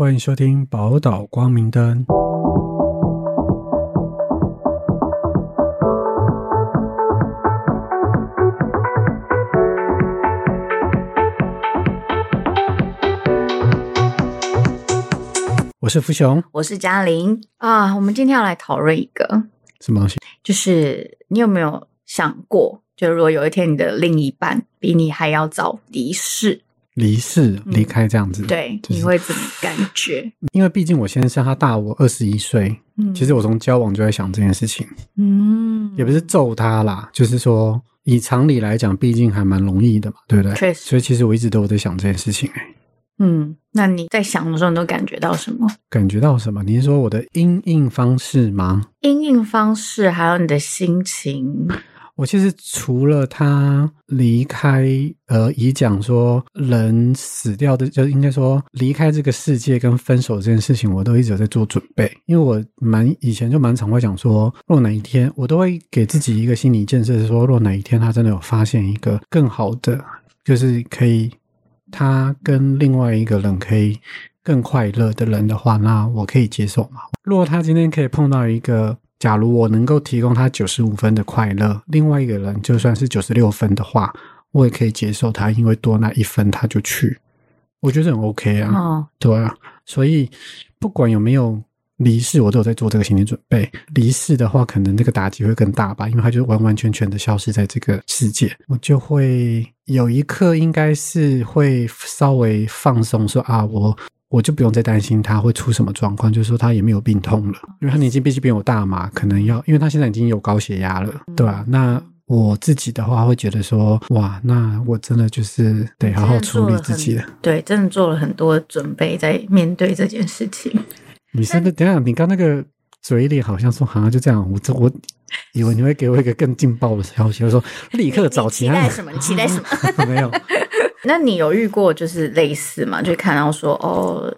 欢迎收听宝岛光明灯。我是福雄，我是嘉玲啊。我们今天要来讨论一个，什么东西？就是你有没有想过，就如果有一天你的另一半比你还要早离世，离世、离开这样子？对，就是你会怎么感觉？因为毕竟我先生他大我二十一岁，嗯其实我从交往就在想这件事情，嗯，也不是咒他啦，就是说以常理来讲，毕竟还蛮容易的嘛，对不对？确实所以其实我一直都有在想这件事情、欸，嗯，那你在想的时候，你都感觉到什么？感觉到什么？你是说我的阴应方式吗？应应方式，还有你的心情，我其实除了他离开，呃，以讲说人死掉的，就应该说离开这个世界跟分手这件事情，我都一直有在做准备。因为我蛮以前就蛮常会讲说，若哪一天我都会给自己一个心理建设，是说若哪一天他真的有发现一个更好的，就是可以他跟另外一个人可以更快乐的人的话，那我可以接受嘛。如果他今天可以碰到一个，假如我能够提供他九十五分的快乐，另外一个人就算是九十六分的话，我也可以接受他，因为多那一分他就去，我觉得很 OK 啊。哦，对啊，所以不管有没有离世，我都有在做这个心理准备。离世的话，可能这个打击会更大吧，因为他就完完全全的消失在这个世界，我就会有一刻应该是会稍微放松，说啊，我。我就不用再担心他会出什么状况，就是说他也没有病痛了，因为他年纪毕竟比我大嘛，可能要，因为他现在已经有高血压了，对吧、那我自己的话会觉得说，哇，那我真的就是得好好处理自己了。对，真的做了很多准备在面对这件事情。你是不是？等下，你刚那个嘴脸好像说，好像就这样。我这我以为你会给我一个更劲爆的消息，我说 立刻找你其他人。期待什么？你期待什么？没有，那你有遇过就是类似吗？就看到说哦，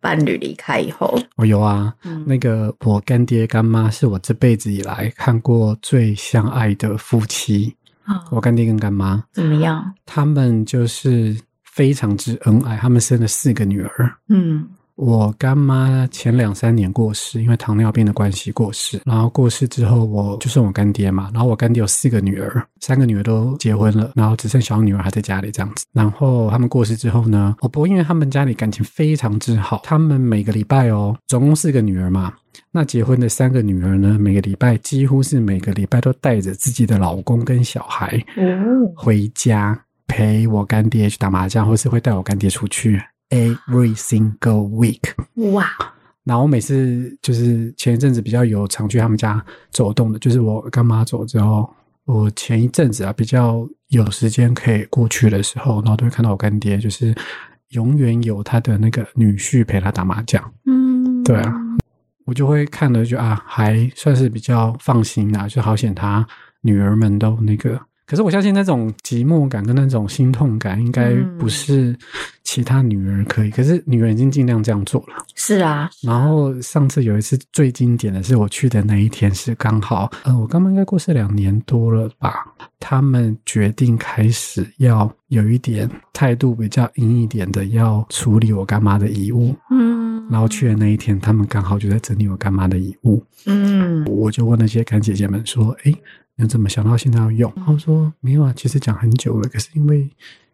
伴侣离开以后，我有啊。嗯那个我干爹干妈是我这辈子以来看过最相爱的夫妻。啊我干爹跟干妈，怎么样？他们就是非常之恩爱，他们生了四个女儿。嗯我干妈前两三年过世，因为糖尿病的关系过世。然后过世之后，我就剩我干爹嘛。然后我干爹有四个女儿，三个女儿都结婚了，然后只剩小女儿还在家里这样子。然后他们过世之后呢，我婆因为他们家里感情非常之好，他们每个礼拜哦，总共四个女儿嘛。那结婚的三个女儿呢，每个礼拜几乎是每个礼拜都带着自己的老公跟小孩，回家陪我干爹去打麻将，或是会带我干爹出去。Every single week，哇，然后我每次就是前一阵子比较有常去他们家走动的，就是我干妈走之后，我前一阵子啊比较有时间可以过去的时候，然后都会看到我干爹，就是永远有他的那个女婿陪他打麻将，嗯，对啊，我就会看了就啊，还算是比较放心啊，就好险他女儿们都那个。可是我相信那种寂寞感跟那种心痛感，应该不是其他女儿可以。可是女儿已经尽量这样做了。是啊，然后上次有一次最经典的是我去的那一天是刚好，呃，我刚刚应该过世两年多了吧。他们决定开始要有一点态度比较硬一点的，要处理我干妈的遗物。嗯，然后去的那一天，他们刚好就在整理我干妈的遗物。嗯我就问那些干姐姐们说：“诶，你怎么想到现在要用？”他们说：“没有啊，其实讲很久了，可是因为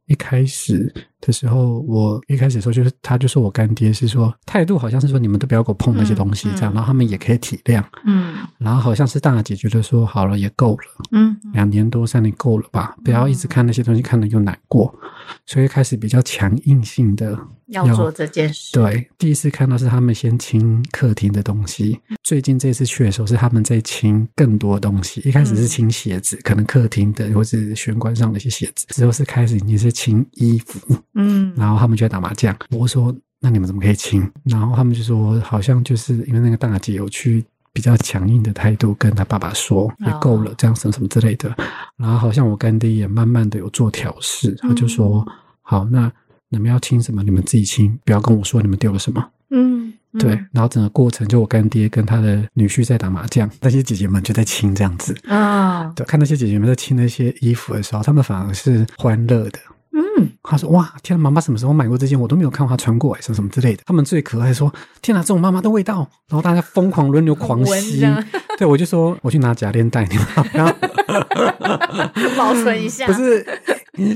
一开始的时候，我一开始的时候就是他就说我干爹是说态度好像是说你们都不要给我碰那些东西嗯。这样，嗯然后他们也可以体谅，嗯。然后好像是大姐觉得说好了也够了，嗯两年多三年够了吧，不要一直看那些东西看了又难过，所以开始比较强硬性的要做这件事，对，第一次看到是他们先清客厅的东西。最近这次去的时候是他们在清更多东西。一开始是清鞋子，可能客厅的或是玄关上的一些鞋子，之后是开始已经是清衣服，嗯 然后他们就在打麻将。我说：“那你们怎么可以清？”然后他们就说：“好像就是因为那个大姐有去。”比较强硬的态度跟他爸爸说也够了，这样什么什么之类的。然后好像我干爹也慢慢的有做调试，他就说：“好，那你们要清什么，你们自己清，不要跟我说你们丢了什么。”嗯，嗯对，然后整个过程就我干爹跟他的女婿在打麻将，那些姐姐们就在亲这样子。啊，对，看那些姐姐们在亲那些衣服的时候，她们反而是欢乐的，嗯，他说：“哇，天啊，妈妈什么时候买过这件？我都没有看过她穿过，哎，什么什么之类的。”他们最可爱说：“天啊，这种妈妈的味道！”然后大家疯狂轮流狂吸。对，我就说我去拿假链带你们，然后保存一下。不是，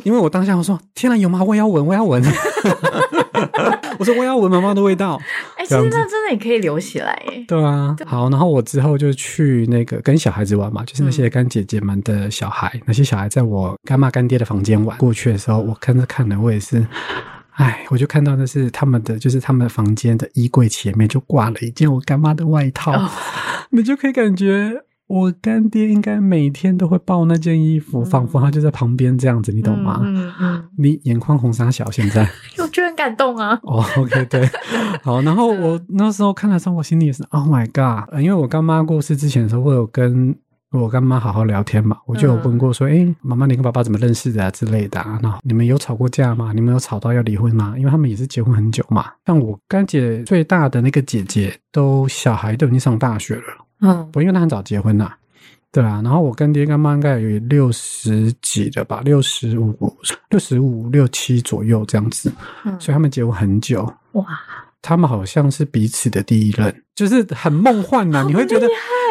因为我当下我说：“天啊，有吗？我也要闻，我要闻。”我说：“我要闻妈妈的味道。”哎、其实那真的也可以留起来耶。对啊，好，然后我之后就去那个跟小孩子玩嘛，就是那些干姐姐们的小孩，那些小孩在我干妈干爹的房间玩。过去的时候，我看着看着，我也是，哎，我就看到的是他们的，就是他们房间的衣柜前面就挂了一件我干妈的外套，哦你就可以感觉。我干爹应该每天都会抱那件衣服，仿佛他就在旁边这样子，你懂吗？嗯嗯，你眼眶红沙小，现在我觉得很感动啊。哦、o k 对，好，然后我那时候看的时候，我心里也是，Oh my god！呃因为我干妈过世之前的时候，我有跟我干妈好好聊天嘛，我就有问过说，哎、妈妈，你跟爸爸怎么认识的啊之类的啊？然后你们有吵过架吗？你们有吵到要离婚吗？因为他们也是结婚很久嘛。像我干姐最大的那个姐姐，都小孩都已经上大学了，嗯。我因为他很早结婚呐、对啊，然后我跟爹跟妈应该有六十几的吧，六十五、六十五、六七左右这样子，嗯，所以他们结婚很久。哇，他们好像是彼此的第一任，就是很梦幻呐、你会觉得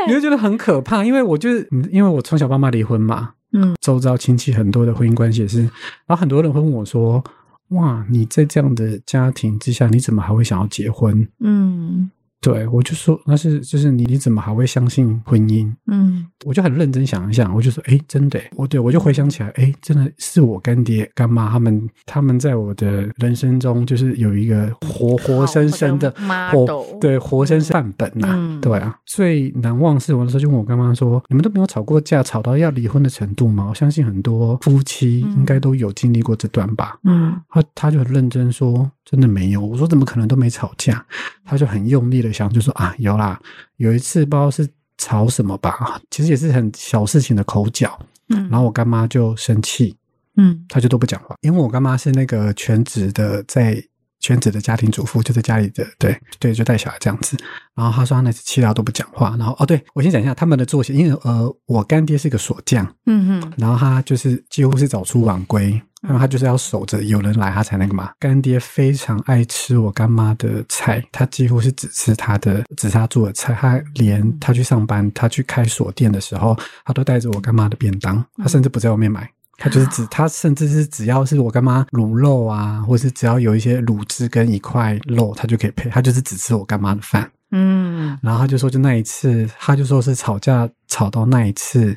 你会觉得很可怕，因为我就是嗯因为我从小爸妈离婚嘛，嗯，周遭亲戚很多的婚姻关系也是，然后很多人会问我说：“哇，你在这样的家庭之下，你怎么还会想要结婚？嗯？”对我就说那是就是你你怎么还会相信婚姻？嗯我就很认真想一想，我就说，哎，真的耶，我对我就回想起来，哎，真的是我干爹干妈他们，他们在我的人生中就是有一个活活生生的活对活生生范本呐、嗯对啊。最难忘是我那时候就问我干妈说，你们都没有吵过架，吵到要离婚的程度吗？我相信很多夫妻应该都有经历过这段吧。嗯他他就很认真说，真的没有。我说怎么可能都没吵架？他就很用力的想，就说啊有啦，有一次不知道是吵什么吧，其实也是很小事情的口角，嗯，然后我干妈就生气，嗯他就都不讲话，因为我干妈是那个全职的在。全职的家庭主妇就在家里的，对对，就带小孩这样子。然后他说他那次气到都不讲话。然后哦，对我先讲一下他们的作息，因为呃，我干爹是个锁匠，嗯嗯然后他就是几乎是早出晚归，因为他就是要守着有人来他才那个嘛。干爹非常爱吃我干妈的菜，他几乎是只吃他的，只是他做的菜。他连他去上班，他去开锁店的时候，他都带着我干妈的便当，他甚至不在外面买。他就是只，他甚至是只要是我干妈卤肉啊，或是只要有一些卤汁跟一块肉，他就可以配。他就是只吃我干妈的饭。嗯然后他就说，就那一次，他就说是吵架吵到那一次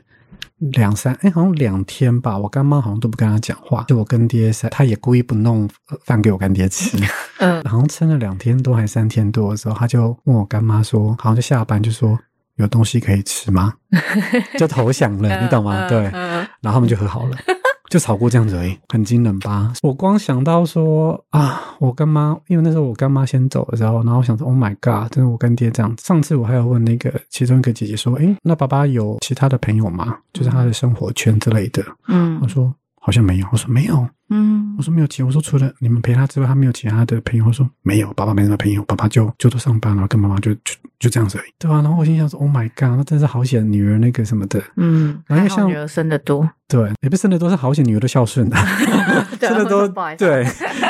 两三，哎，好像两天吧。我干妈好像都不跟他讲话，就我跟爹三，他也故意不弄呃饭给我干爹吃。嗯 好像撑了两天多还三天多的时候，他就问我干妈说，好像就下班就说有东西可以吃吗？就投降了，你懂吗？对，嗯然后他们就和好了。就吵过这样子而已，很惊人吧？我光想到说啊，我干妈，因为那时候我干妈先走的时候，然后我想说，Oh my god，真的我干爹这样子。上次我还有问那个其中一个姐姐说，诶，那爸爸有其他的朋友吗？就是他的生活圈之类的。嗯我说好像没有，我说没有，嗯。我说没有其，我说除了你们陪他之外，他没有其他的朋友。我说没有，爸爸没什么朋友，爸爸就就都上班了，跟妈妈就就就这样子而已，对吧、然后我心想说，Oh my god，那真是好险，女儿那个什么的，嗯，然后像女儿生的多，对，也不是生的多是好险，女儿都孝顺的，对真的都对，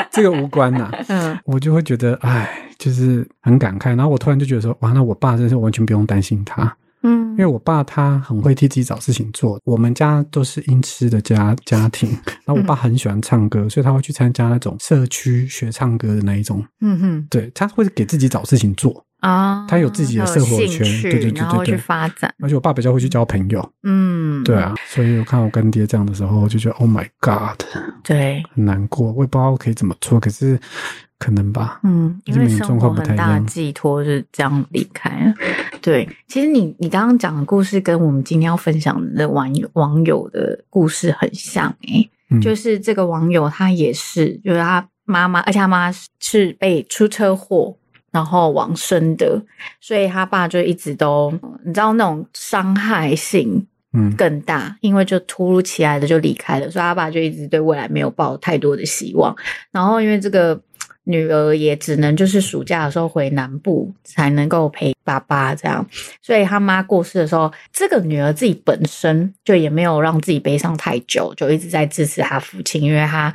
这个无关呐。嗯。我就会觉得，哎，就是很感慨。然后我突然就觉得说，哇，那我爸真是完全不用担心他，嗯因为我爸他很会替自己找事情做。我们家都是音痴的家家庭，然后我爸很喜欢唱歌，所以他会去参加那种社区学唱歌的那一种。嗯哼对，他会给自己找事情做，啊，他有自己的生活圈对对对然后去对对发展，而且我爸比较会去交朋友。嗯，对啊，所以我看我干爹这样的时候，我就觉得 Oh my God，对，很难过。我也不知道可以怎么做，可是可能吧。嗯，因为生每个状况不活很大的寄托是这样离开了。对，其实你你刚刚讲的故事跟我们今天要分享的网友网友的故事很像诶、嗯就是这个网友他也是，就是他妈妈，而且他妈是被出车祸。然后往生的，所以他爸就一直都，你知道那种伤害性嗯更大，因为就突如其来的就离开了，所以他爸就一直对未来没有抱太多的希望。然后因为这个女儿也只能就是暑假的时候回南部才能够陪爸爸这样，所以他妈过世的时候，这个女儿自己本身就也没有让自己悲伤太久，就一直在支持他父亲，因为他。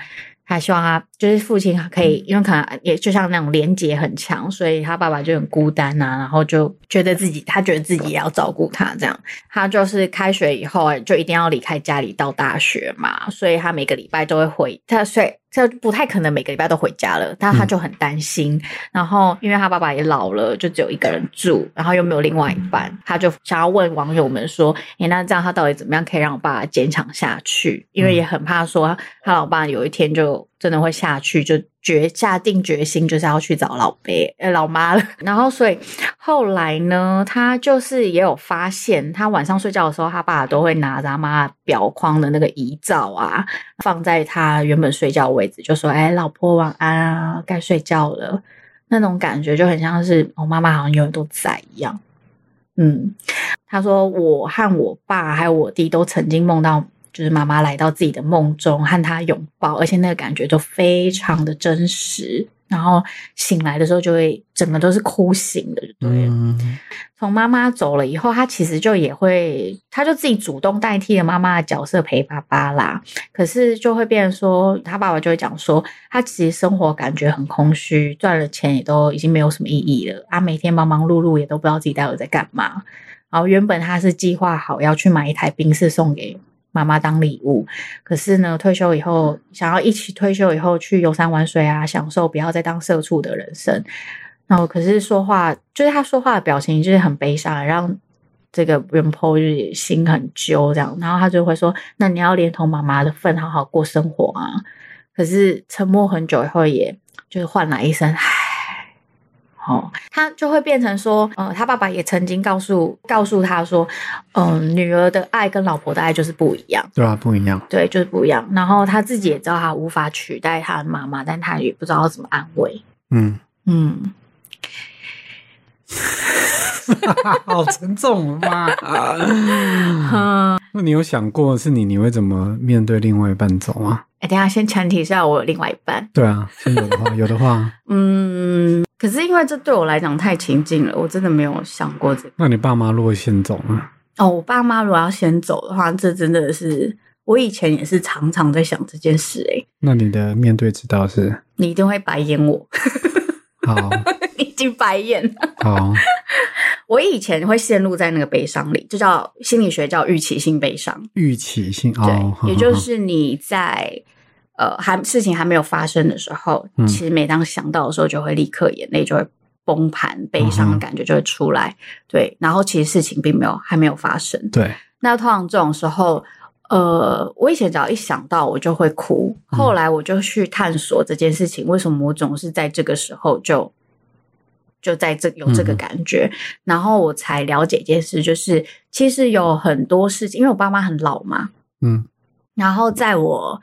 他希望他就是父亲可以，因为可能也就像那种连结很强，所以他爸爸就很孤单啊，然后就觉得自己他觉得自己也要照顾他，这样。他就是开学以后就一定要离开家里到大学嘛，所以他每个礼拜都会回他，所以这不太可能每个礼拜都回家了，但他就很担心。然后因为他爸爸也老了，就只有一个人住，然后又没有另外一半，他就想要问网友们说：“诶，那这样他到底怎么样可以让我爸爸坚强下去？”因为也很怕说他老爸有一天就真的会下去，就决下定决心就是要去找老伯呃老妈了。然后所以后来呢，他就是也有发现，他晚上睡觉的时候，他爸都会拿着他妈表框的那个遗照啊，放在他原本睡觉位置，就说：“哎，老婆晚安啊，该睡觉了。”那种感觉就很像是我妈妈好像永远都在一样。嗯，他说我和我爸还有我弟都曾经梦到，就是妈妈来到自己的梦中和他拥抱，而且那个感觉都非常的真实。然后醒来的时候就会整个都是哭醒的，对。从妈妈走了以后，他其实就也会，他就自己主动代替了妈妈的角色陪爸爸啦。可是就会变成说，他爸爸就会讲说，他其实生活感觉很空虚，赚了钱也都已经没有什么意义了啊，每天忙忙碌碌也都不知道自己待会在干嘛。然后原本他是计划好要去买一台宾士送给。妈妈当礼物，可是呢，退休以后想要一起退休以后去游山玩水啊，享受不要再当社畜的人生。然后可是说话，就是他说话的表情就是很悲伤，让这个人婆就是心很揪这样。然后他就会说：“那你要连同妈妈的份好好过生活啊。”可是沉默很久以后，也就是换来一声。哦，他就会变成说，呃，他爸爸也曾经告诉告诉他说，嗯，女儿的爱跟老婆的爱就是不一样，对啊，不一样，对，就是不一样。然后他自己也知道他无法取代他的妈妈，但他也不知道怎么安慰。嗯嗯，好沉重啊！那你有想过是你，你会怎么面对另外一半走吗？哎，等下先前提是要我有另外一半。对啊，先有的话，有的话，嗯。可是因为这对我来讲太亲近了，我真的没有想过这个。那你爸妈如果先走呢？哦，我爸妈如果要先走的话，这真的是我以前也是常常在想这件事。哎，那你的面对之道是？你一定会白眼我。好，已经白眼了。好，我以前会陷入在那个悲伤里，就叫心理学叫预期性悲伤。预期性，对，也就是你在。呃，还事情还没有发生的时候，其实每当想到的时候，就会立刻眼泪就会崩盘，悲伤的感觉就会出来。对，然后其实事情并没有还没有发生。对，那通常这种时候，呃，我以前只要一想到我就会哭，后来我就去探索这件事情，为什么我总是在这个时候就就在这有这个感觉，然后我才了解一件事，就是其实有很多事情，因为我爸妈很老嘛，嗯，然后在我。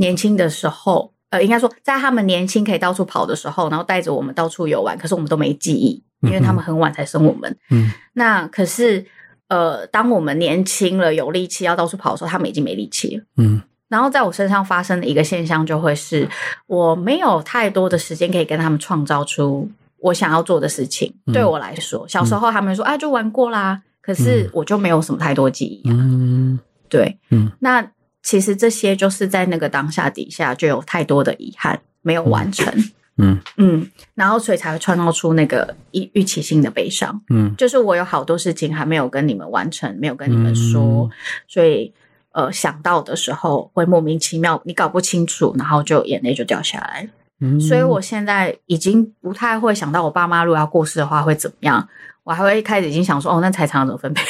年轻的时候，呃，应该说在他们年轻可以到处跑的时候，然后带着我们到处游玩，可是我们都没记忆，因为他们很晚才生我们。嗯，那可是，呃，当我们年轻了有力气要到处跑的时候，他们已经没力气了。嗯，然后在我身上发生的一个现象就会是，我没有太多的时间可以跟他们创造出我想要做的事情。对我来说，小时候他们说啊，就玩过啦，可是我就没有什么太多记忆。嗯，对，嗯，那。其实这些就是在那个当下底下就有太多的遗憾没有完成，嗯 嗯，然后所以才会创造出那个预预期性的悲伤，嗯，就是我有好多事情还没有跟你们完成，没有跟你们说，所以呃想到的时候会莫名其妙，你搞不清楚，然后就眼泪就掉下来了。所以我现在已经不太会想到我爸妈如果要过世的话会怎么样。我还会一开始已经想说，哦，那财产怎么分配？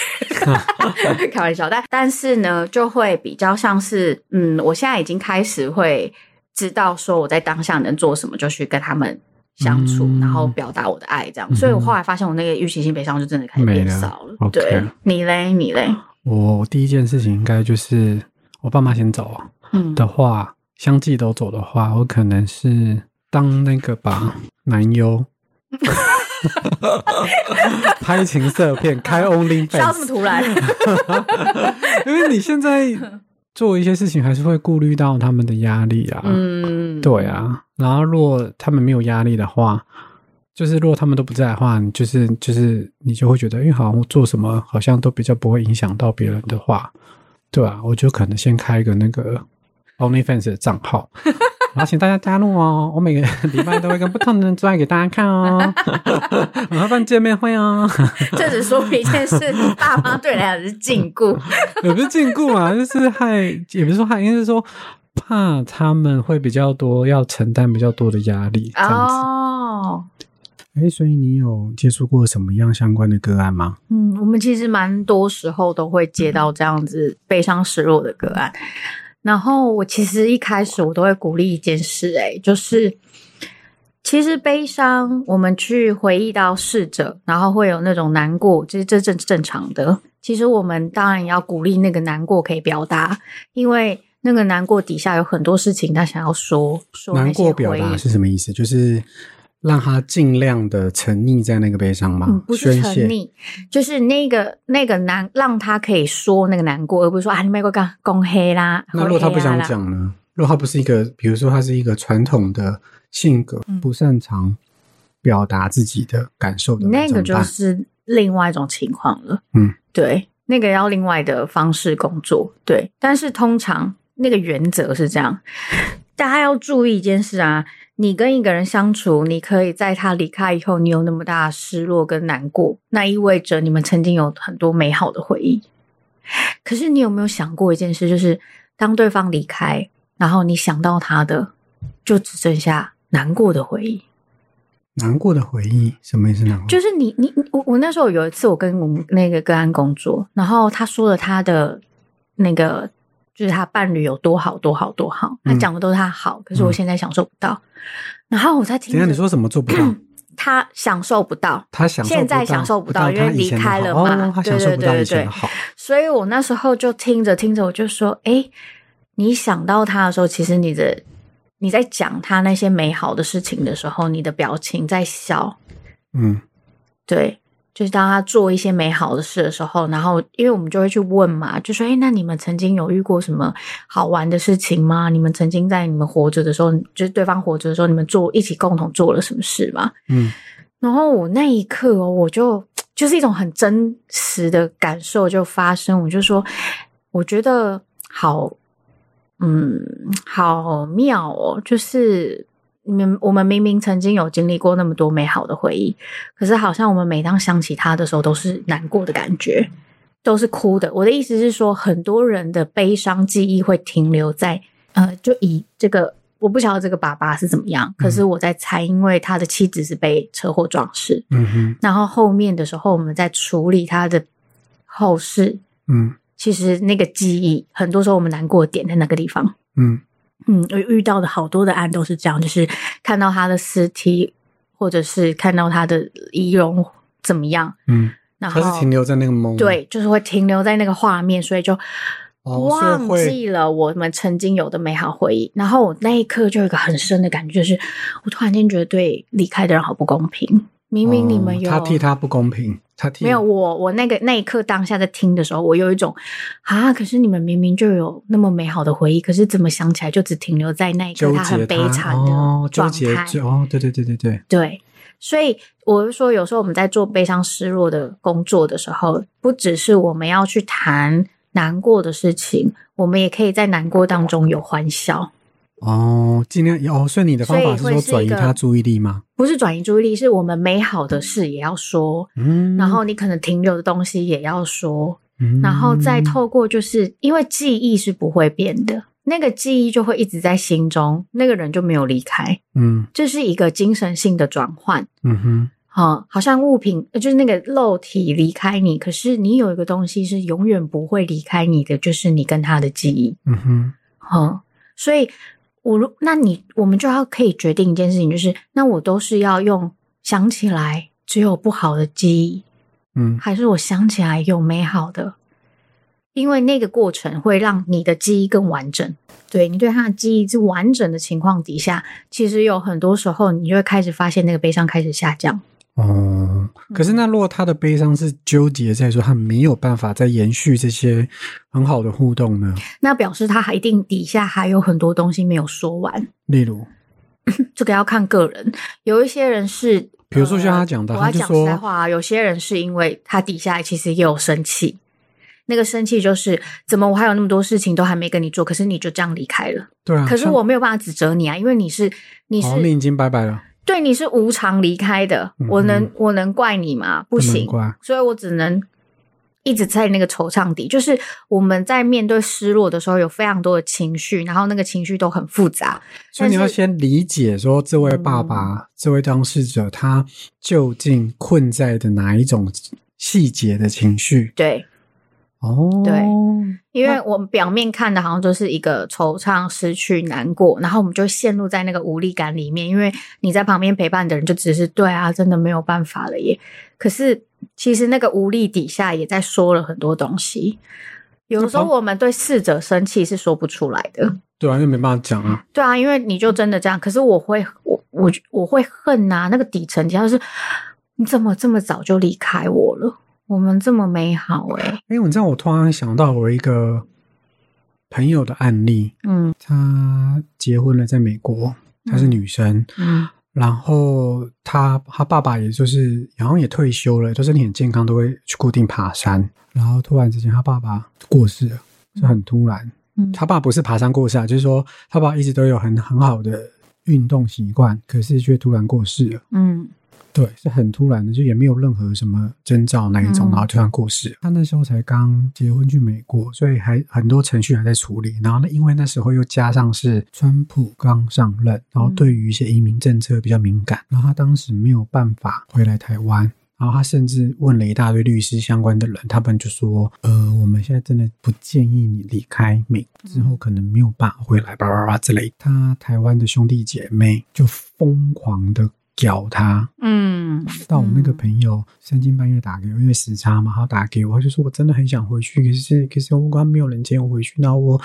开玩笑，但但是呢，就会比较像是，嗯，我现在已经开始会知道说我在当下能做什么，就去跟他们相处，然后表达我的爱，这样。所以我后来发现，我那个预期性悲伤就真的开始变少了。对，你嘞，你嘞？我第一件事情应该就是我爸妈先走嗯的话，相继都走的话，我可能是当那个吧男优。拍情色片，开 Only Fans，这么突然？因为你现在做一些事情，还是会顾虑到他们的压力啊。嗯，对啊。然后，如果他们没有压力的话，就是如果他们都不在的话，你就是就是你就会觉得，因为好像做什么好像都比较不会影响到别人的话，对吧？我就可能先开一个那个 Only Fans 的账号。然后请大家加入哦，我每个礼拜都会跟不同的人做爱给大家看哦，我要办见面会哦。这只说明一件事：你爸妈对你来讲是禁锢。也不是禁锢啊，就是害，也不是说害，应该是说怕他们会比较多，要承担比较多的压力这样子。哦，哎、所以你有接触过什么样相关的个案吗？嗯，我们其实蛮多时候都会接到这样子悲伤失落的个案。然后我其实一开始我都会鼓励一件事、欸，就是其实悲伤，我们去回忆到逝者，然后会有那种难过，这是这正正常的。其实我们当然要鼓励那个难过可以表达，因为那个难过底下有很多事情他想要说，说那难过表达是什么意思？就是让他尽量的沉溺在那个悲伤吗？嗯，不是宣泄。沉溺，就是那个那个难，让他可以说那个难过，而不是说啊，你没给我讲公黑啦。那如果他不想讲呢？如果他不是一个，比如说他是一个传统的性格，嗯不擅长表达自己的感受的，那个就是另外一种情况了。嗯，对，那个要另外的方式工作。对，但是通常那个原则是这样，大家要注意一件事啊。你跟一个人相处，你可以在他离开以后，你有那么大的失落跟难过，那意味着你们曾经有很多美好的回忆。可是你有没有想过一件事，就是当对方离开，然后你想到他的，就只剩下难过的回忆。难过的回忆，什么意思？难过就是你你你我我那时候有一次我跟我们那个个案工作，然后他说了他的那个就是他伴侣有多好多好多好，他嗯讲的都是他好，可是我现在享受不到。然后我在听着，等下你说什么做不到？他享受不到，他享受现在享受不到到因为离开了嘛对对对对以前的好。所以我那时候就听着听着，我就说，哎，你想到他的时候，其实你的你在讲他那些美好的事情的时候，你的表情在笑。嗯对，就是当他做一些美好的事的时候，然后因为我们就会去问嘛，就说：“哎，那你们曾经有遇过什么好玩的事情吗？你们曾经在你们活着的时候，就是对方活着的时候，你们做一起共同做了什么事吗嗯，？”然后我那一刻哦，我就就是一种很真实的感受就发生，我就说，我觉得好，嗯，好妙哦，就是。你们我们明明曾经有经历过那么多美好的回忆，可是好像我们每当想起他的时候，都是难过的感觉，都是哭的。我的意思是说，很多人的悲伤记忆会停留在呃，就以这个我不晓得这个爸爸是怎么样，可是我在猜，因为他的妻子是被车祸撞死，嗯哼，然后后面的时候我们在处理他的后事，嗯其实那个记忆很多时候我们难过的点在那个地方。嗯嗯，我遇到的好多的案都是这样，就是看到他的尸体，或者是看到他的仪容怎么样，嗯，然后他是停留在那个梦，对，就是会停留在那个画面，所以就忘记了我们曾经有的美好回忆。然后我那一刻就有一个很深的感觉，就是我突然间觉得对离开的人好不公平。明明你们有、哦他替他不公平，他替没有我，我那个那一刻当下在听的时候，我有一种啊，可是你们明明就有那么美好的回忆，可是怎么想起来就只停留在那一刻纠他很悲惨哦的，状纠结态。哦，对对对对对，对，所以我是说，有时候我们在做悲伤失落的工作的时候，不只是我们要去谈难过的事情，我们也可以在难过当中有欢笑。哦，尽量哦，所以你的方法是说转移他注意力吗？不是转移注意力，是我们美好的事也要说，嗯，然后你可能停留的东西也要说，嗯，然后再透过，就是因为记忆是不会变的，那个记忆就会一直在心中，那个人就没有离开，嗯。这是一个精神性的转换。嗯哼，啊、好像物品呃就是那个肉体离开你，可是你有一个东西是永远不会离开你的，就是你跟他的记忆。嗯哼，嗯，所以我如那你我们就要可以决定一件事情，就是那我都是要用想起来只有不好的记忆，嗯还是我想起来有美好的？因为那个过程会让你的记忆更完整。对你对他的记忆是完整的情况底下，其实有很多时候你就会开始发现那个悲伤开始下降。哦，可是那如果他的悲伤是纠结在说他没有办法再延续这些很好的互动呢？那表示他还一定底下还有很多东西没有说完，例如，这个要看个人。有一些人是，比如说像他讲的呃我要讲他就说实在话啊，有些人是因为他底下其实也有生气，那个生气就是怎么我还有那么多事情都还没跟你做，可是你就这样离开了。对啊。可是我没有办法指责你啊，因为你是你是你已经拜拜了。对，你是无偿离开的，我能我能怪你吗？不行，所以我只能。一直在那个惆怅底，就是我们在面对失落的时候，有非常多的情绪，然后那个情绪都很复杂。所以你要先理解说，这位爸爸、这位当事者，他究竟困在的哪一种细节的情绪？对，哦，对，因为我们表面看的好像就是一个惆怅、失去、难过，然后我们就陷入在那个无力感里面。因为你在旁边陪伴的人，就只是对啊，真的没有办法了耶。可是。其实那个无力底下也在说了很多东西，有的时候我们对逝者生气是说不出来的，对啊，因为没办法讲啊，对啊，因为你就真的这样，可是我会，我我我会恨呐，那个底层就是你怎么这么早就离开我了？我们这么美好哎，哎，你知道我突然想到我一个朋友的案例，嗯，她结婚了，在美国，她是女生，嗯。然后她她爸爸也就是好像也退休了，就身体很健康，都会去固定爬山。然后突然之间，她爸爸过世了，是很突然。嗯，他爸不是爬山过世，啊，就是说他爸一直都有很很好的运动习惯，可是却突然过世了。嗯。对，是很突然的，就也没有任何什么征兆那一种，然后突然过世。他那时候才刚结婚去美国，所以还很多程序还在处理。然后呢，因为那时候又加上是川普刚上任，然后对于一些移民政策比较敏感，然后他当时没有办法回来台湾。然后他甚至问了一大堆律师相关的人，他们就说：“呃，我们现在真的不建议你离开美国，之后可能没有办法回来，叭叭叭之类。”他台湾的兄弟姐妹就疯狂的。叫他，嗯，到我那个朋友三更半夜打给我，因为时差嘛，他打给我，他就说我真的很想回去，可是可是我刚没有人接我回去，然后我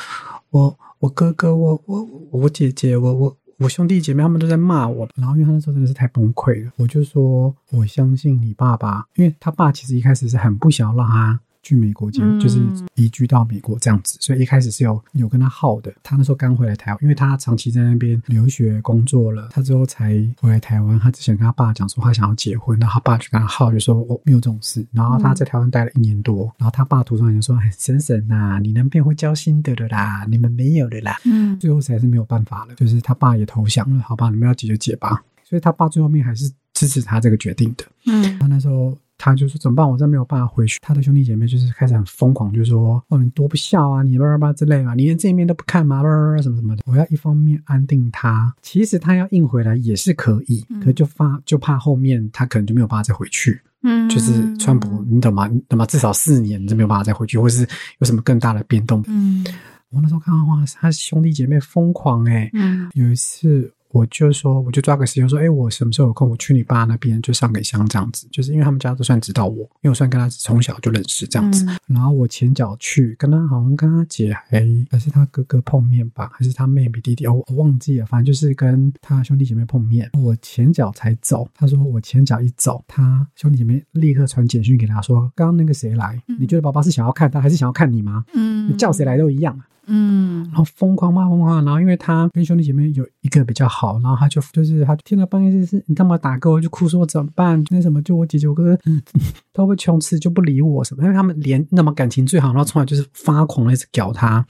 我我哥哥，我我我姐姐，我我我兄弟姐妹他们都在骂我，然后因为他那时候真的是太崩溃了，我就说我相信你爸爸，因为他爸其实一开始是很不想要让他。去美国，就就是移居到美国这样子，所以一开始是有有跟他耗的。他那时候刚回来台湾，因为他长期在那边留学工作了，他之后才回来台湾。他之前跟他爸讲说他想要结婚，然后他爸就跟他耗，就说我没有这种事。然后他在台湾待了一年多，然后他爸途中就说：“婶婶呐，你男朋友会交新的的啦，你们没有的啦。”嗯，最后实在是没有办法了，就是他爸也投降了。好吧，你们要解就解吧。所以他爸最后面还是支持他这个决定的。嗯，他那时候。他就说怎么办？我真没有办法回去。他的兄弟姐妹就是开始很疯狂，就说：“哦，你多不孝啊，你叭叭叭之类嘛，你连这一面都不看嘛，叭叭叭什么什么的。”我要一方面安定他，其实他要硬回来也是可以，可就怕就怕后面他可能就没有办法再回去。嗯，就是川普，你懂吗？你懂吗？至少四年你就没有办法再回去，或是有什么更大的变动。嗯，我那时候看到哇，他兄弟姐妹疯狂哎。嗯，有一次。我就说，我就抓个时间说，哎，我什么时候有空，我去你爸那边就上个香这样子，就是因为他们家都算知道我，因为我算跟他从小就认识这样子。然后我前脚去跟他，好像跟他姐还还是他哥哥碰面吧，还是他妹妹弟弟，我我忘记了，反正就是跟他兄弟姐妹碰面。我前脚才走，他说我前脚一走，他兄弟姐妹立刻传简讯给他说，刚刚那个谁来？你觉得爸爸是想要看他，还是想要看你吗？嗯，你叫谁来都一样。嗯，然后疯狂骂疯狂，然后因为他跟兄弟姐妹有一个比较好，然后他就就是他听到半夜就是你干嘛打给我，就哭说怎么办？那什么就我姐姐我哥哥都会穷吃就不理我什么，因为他们连那么感情最好，然后从来就是发狂的一直屌他。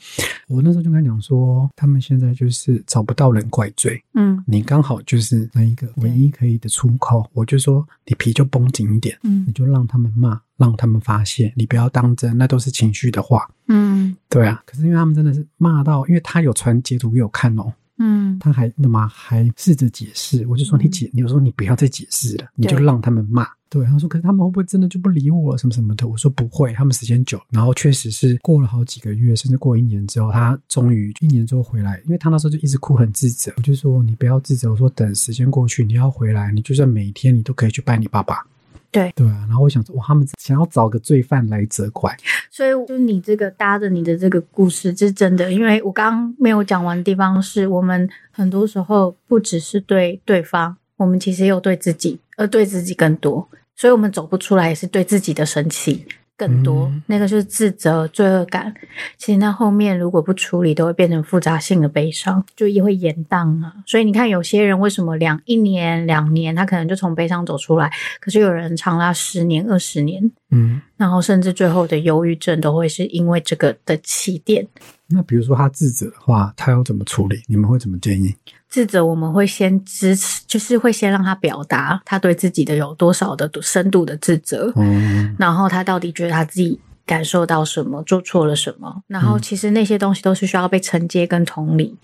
我那时候就跟他讲说，他们现在就是找不到人怪罪，嗯，你刚好就是那一个唯一可以的出口。我就说你皮就绷紧一点，嗯，你就让他们骂。让他们发现，你不要当真，那都是情绪的话。嗯，对啊。可是因为他们真的是骂到，因为他有传截图给我看哦。嗯，他还那么还试着解释，我就说你解，你说你不要再解释了，你就让他们骂。对，他说可是他们会不会真的就不理我了什么什么的？我说不会，他们时间久，然后确实是过了好几个月，甚至过一年之后，他终于一年之后回来，因为他那时候就一直哭很自责。我就说你不要自责，我说等时间过去，你要回来，你就算每天你都可以去拜你爸爸。对对啊，然后我想说，哇，他们想要找个罪犯来责怪，所以就你这个搭着你的这个故事，是真的。因为我刚刚没有讲完的地方，是我们很多时候不只是对对方，我们其实有对自己，而对自己更多，所以我们走不出来，也是对自己的生气。更多，嗯那个是自责、罪恶感。其实那后面如果不处理，都会变成复杂性的悲伤，就也会延宕啊。所以你看，有些人为什么两一年、两年，他可能就从悲伤走出来，可是有人长达十年、二十年，嗯，然后甚至最后的忧郁症都会是因为这个的起点。那比如说他自责的话，他要怎么处理？你们会怎么建议？自责我们会先支持，就是会先让他表达他对自己的有多少的深度的自责，嗯然后他到底觉得他自己感受到什么，做错了什么，然后其实那些东西都是需要被承接跟同理。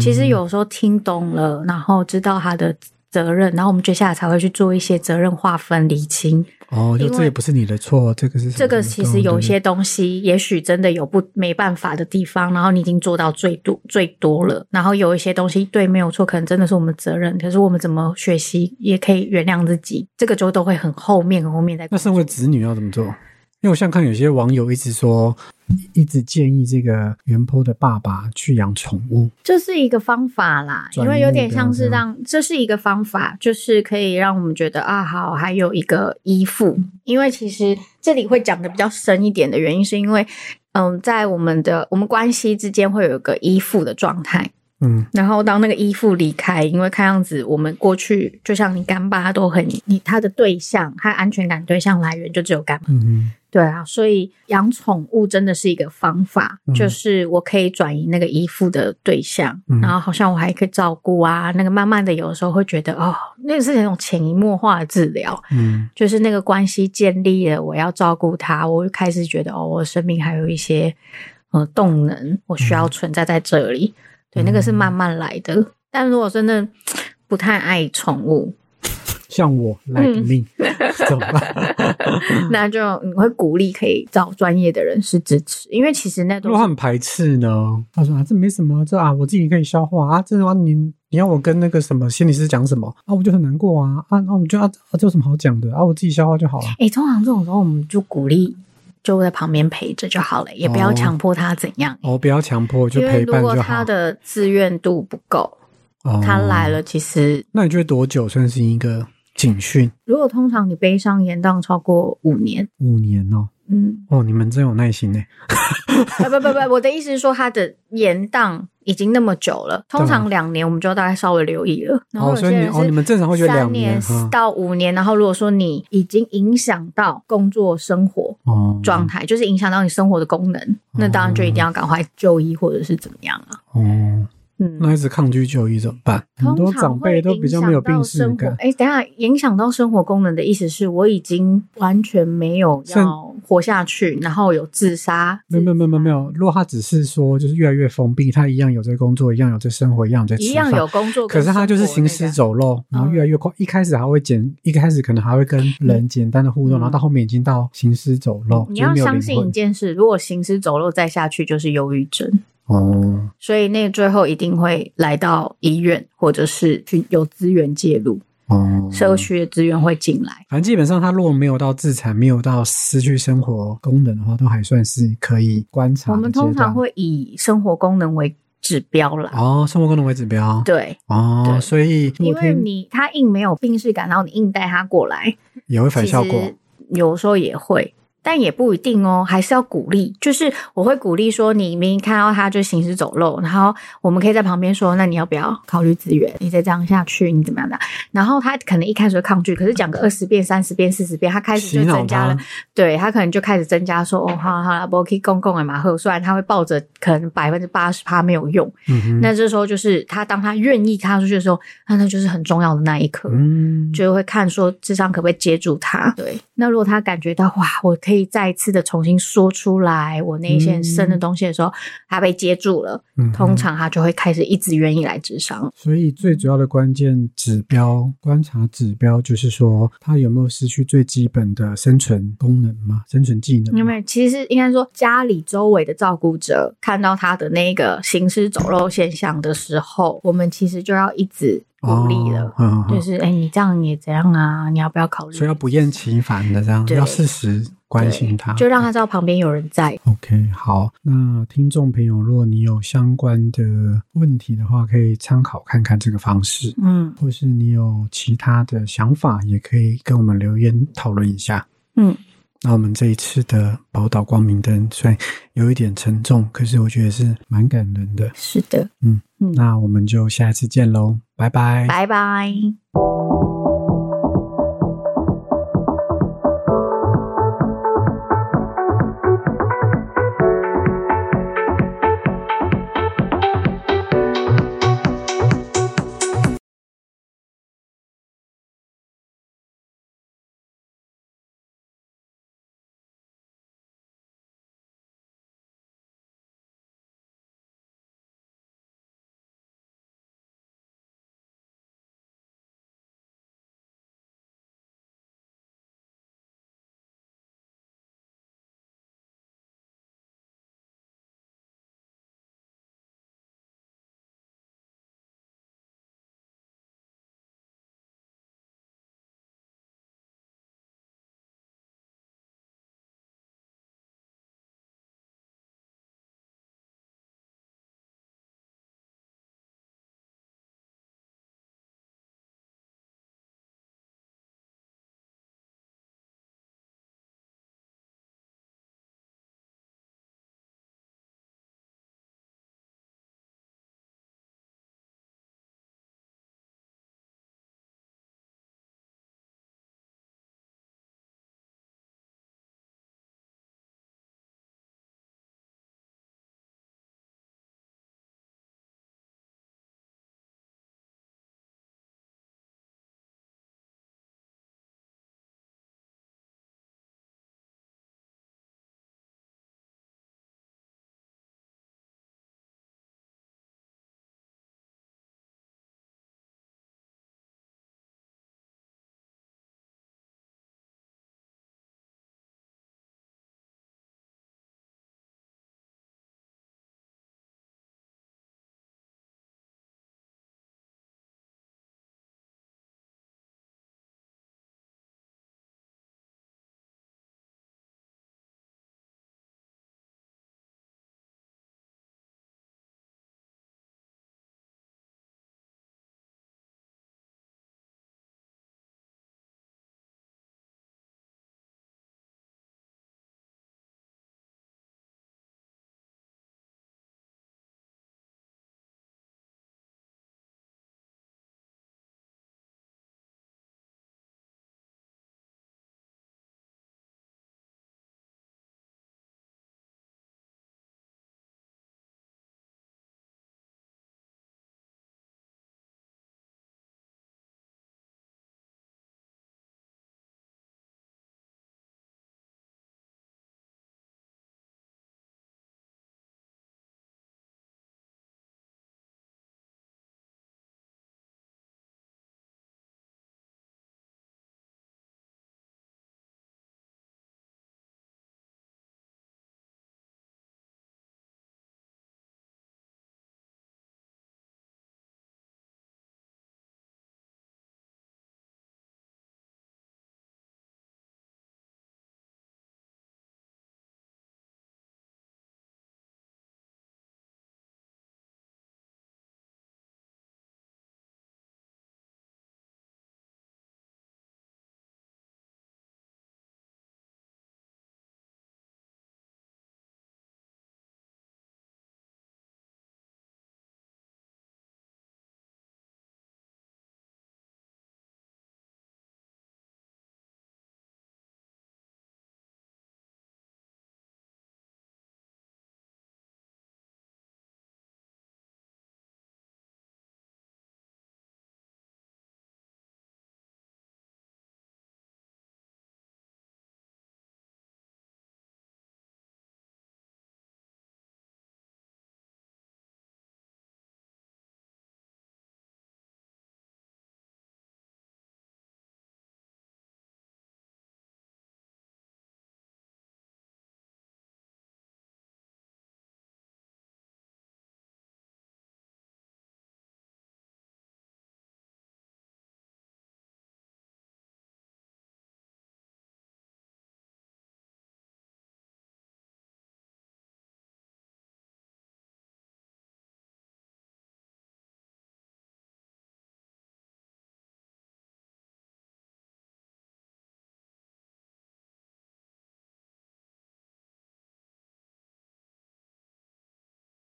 其实有时候听懂了，然后知道他的责任，然后我们接下来才会去做一些责任划分、理清。哦，就这也不是你的错，这个是这个其实有一些东西，也许真的有不没办法的地方，然后你已经做到最多最多了，然后有一些东西对没有错，可能真的是我们的责任，可是我们怎么学习也可以原谅自己，这个就都会很后面很后面再那身为子女要怎么做？因为我像看有些网友一直说，一直建议这个袁坡的爸爸去养宠物。这是一个方法啦，因为有点像是让这是一个方法，就是可以让我们觉得啊，好，还有一个依附。因为其实这里会讲的比较深一点的原因，是因为嗯，在我们的我们关系之间会有一个依附的状态。嗯。然后当那个依附离开，因为看样子我们过去就像你干爸，他都很你他的对象，他安全感对象来源就只有干爸。嗯嗯对啊，所以养宠物真的是一个方法，嗯。就是我可以转移那个依附的对象，嗯。然后好像我还可以照顾啊，那个慢慢的有的时候会觉得哦，那个是那种潜移默化的治疗，嗯。就是那个关系建立了，我要照顾他，我就开始觉得哦，我生命还有一些呃动能，我需要存在在这里，对，那个是慢慢来的。但如果真的不太爱宠物，像我嗯 me，怎么办？那就你会鼓励可以找专业的人士支持，因为其实那如果他很排斥呢？他说啊，这没什么，这啊我自己可以消化啊，这的话你你要我跟那个什么心理师讲什么啊，我就很难过啊啊，那我就啊啊这有什么好讲的啊，我自己消化就好了。诶，通常这种时候我们就鼓励，就在旁边陪着就好了，也不要哦强迫他怎样。哦，不要强迫，就因为陪如果他伴就好。的自愿度不够，哦他来，了，其实那你觉得多久算是一个警讯？如果通常你悲伤延宕超过五年，五年哦，嗯，哦，你们真有耐心呢。啊不不不，我的意思是说他的延宕已经那么久了，通常两年我们就大概稍微留意了。然后哦，有些人所以你哦，你们正常会觉得两三年到五年，然后如果说你已经影响到工作生活哦状态，就是影响到你生活的功能，那当然就一定要赶快就医或者是怎么样啊。哦，嗯，那一直抗拒就医怎么办？很多长辈都比较没有病视感。哎，等下，影响到生活功能的意思是我已经完全没有要活下去，然后有自杀。没有没有没有没有，如果他只是说就是越来越封闭，他一样有在工作，一样有在生活，一样有在吃一样有工作，可是他就是行尸。走肉，然后越来越快。一开始还会简，一开始可能还会跟人简单的互动，嗯然后到后面已经到行尸走肉，你要相信一。件事，如果行尸走肉再下去，就是忧郁症。哦，所以那最后一定会来到医院，或者是去有资源介入，哦，社区的资源会进来。反正基本上，他如果没有到自残，没有到失去生活功能的话，都还算是可以观察我们。通常会以生活功能为指标啦。哦，生活功能为指标。对，哦，对所以因为你他硬没有病视感，然后你硬带他过来，也会反效果。有时候也会。但也不一定哦，还是要鼓励。就是我会鼓励说，你明明看到他就行尸走肉，然后我们可以在旁边说，那你要不要考虑资源？你再这样下去，你怎么样的？然后他可能一开始会抗拒，可是讲个二十遍、三十遍、四十遍，他开始就增加了他。对他可能就开始增加说，哦，好了好了，不可以公共的马赫虽然他会抱着可能百分之八十趴没有用，嗯哼，那这时候就是他当他愿意踏出去的时候，那那就是很重要的那一刻。嗯，就会看说智商可不可以接住他。对，那如果他感觉到哇，我可以再一次的重新说出来我那一些很深的东西的时候，他被接住了，嗯通常他就会开始一直愿意来智商。所以最主要的关键指标、观察指标就是说，他有没有失去最基本的生存功能嘛？生存技能嘛？因为其实应该说，家里周围的照顾者看到他的那个行尸走肉现象的时候，我们其实就要一直鼓励了。哦嗯嗯就是哎、你这样也怎样啊？你要不要考虑？所以要不厌其烦的这样，对要适时关心他，就让他知道旁边有人在。OK，好，那听众朋友，如果你有相关的问题的话，可以参考看看这个方式，嗯或是你有其他的想法，也可以跟我们留言讨论一下。嗯，那我们这一次的宝岛光明灯虽然有一点沉重，可是我觉得是蛮感人的。是的，嗯嗯，那我们就下次见喽，拜拜。拜拜。